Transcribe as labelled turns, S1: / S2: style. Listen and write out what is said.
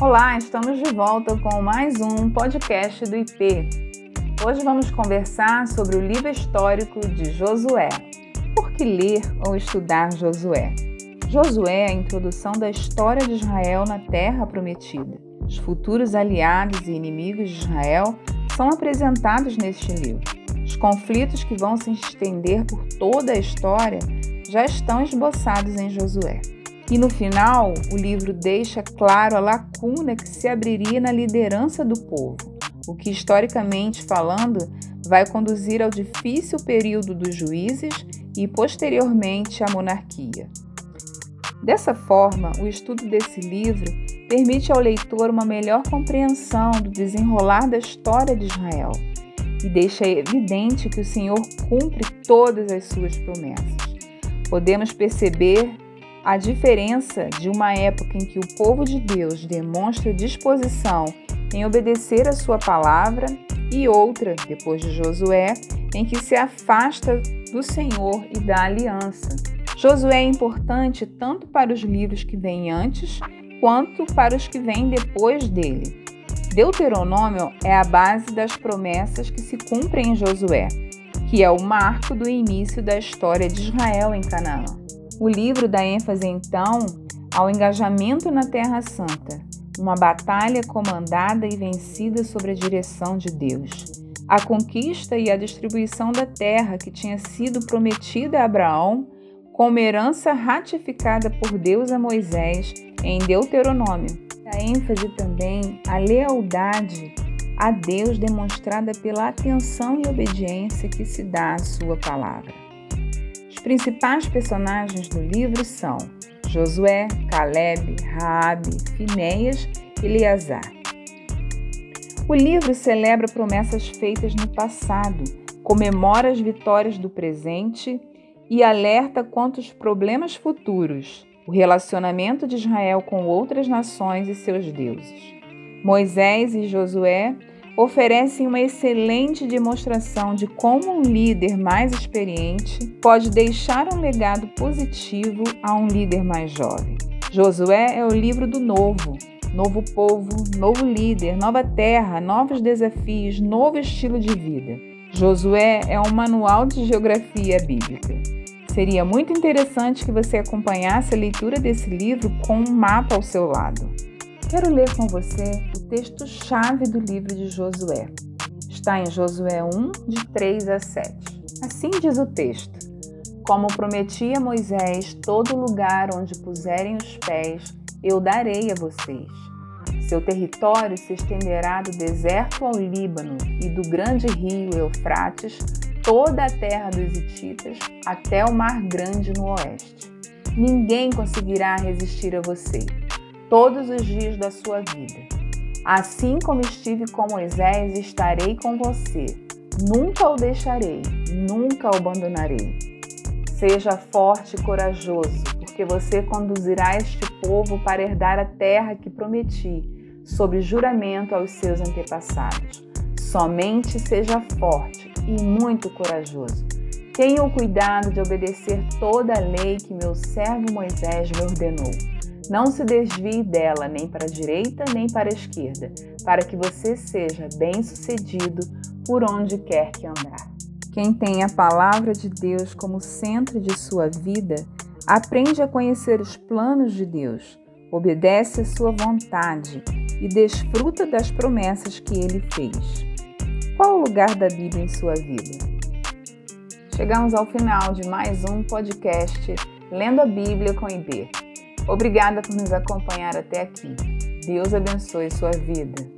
S1: Olá, estamos de volta com mais um podcast do IP. Hoje vamos conversar sobre o livro histórico de Josué. Por que ler ou estudar Josué? Josué é a introdução da história de Israel na Terra Prometida. Os futuros aliados e inimigos de Israel são apresentados neste livro. Os conflitos que vão se estender por toda a história já estão esboçados em Josué. E no final, o livro deixa claro a lacuna que se abriria na liderança do povo, o que, historicamente falando, vai conduzir ao difícil período dos juízes e, posteriormente, à monarquia. Dessa forma, o estudo desse livro permite ao leitor uma melhor compreensão do desenrolar da história de Israel e deixa evidente que o Senhor cumpre todas as suas promessas. Podemos perceber a diferença de uma época em que o povo de Deus demonstra disposição em obedecer a sua palavra e outra, depois de Josué, em que se afasta do Senhor e da aliança. Josué é importante tanto para os livros que vêm antes quanto para os que vêm depois dele. Deuteronômio é a base das promessas que se cumprem em Josué, que é o marco do início da história de Israel em Canaã. O livro dá ênfase então ao engajamento na Terra Santa, uma batalha comandada e vencida sob a direção de Deus. A conquista e a distribuição da terra que tinha sido prometida a Abraão, como herança ratificada por Deus a Moisés em Deuteronômio. A ênfase também à lealdade a Deus demonstrada pela atenção e obediência que se dá à sua palavra. Principais personagens do livro são Josué, Caleb, Raabe, Finéias e Eleazar. O livro celebra promessas feitas no passado, comemora as vitórias do presente e alerta quanto aos problemas futuros, o relacionamento de Israel com outras nações e seus deuses. Moisés e Josué oferecem uma excelente demonstração de como um líder mais experiente pode deixar um legado positivo a um líder mais jovem. Josué é o livro do novo, novo povo, novo líder, nova terra, novos desafios, novo estilo de vida. Josué é um manual de geografia bíblica. Seria muito interessante que você acompanhasse a leitura desse livro com um mapa ao seu lado. Quero ler com você texto-chave do livro de Josué. Está em Josué 1, de 3 a 7. Assim diz o texto: Como prometi a Moisés, todo lugar onde puserem os pés, eu darei a vocês. Seu território se estenderá do deserto ao Líbano e do grande rio Eufrates, toda a terra dos Hititas, até o Mar Grande no oeste. Ninguém conseguirá resistir a você todos os dias da sua vida. Assim como estive com Moisés, estarei com você. Nunca o deixarei, nunca o abandonarei. Seja forte e corajoso, porque você conduzirá este povo para herdar a terra que prometi, sob juramento aos seus antepassados. Somente seja forte e muito corajoso. Tenha o cuidado de obedecer toda a lei que meu servo Moisés me ordenou não se desvie dela nem para a direita nem para a esquerda, para que você seja bem-sucedido por onde quer que andar. Quem tem a palavra de Deus como centro de sua vida, aprende a conhecer os planos de Deus, obedece a sua vontade e desfruta das promessas que ele fez. Qual o lugar da Bíblia em sua vida? Chegamos ao final de mais um podcast Lendo a Bíblia com IB. Obrigada por nos acompanhar até aqui. Deus abençoe sua vida.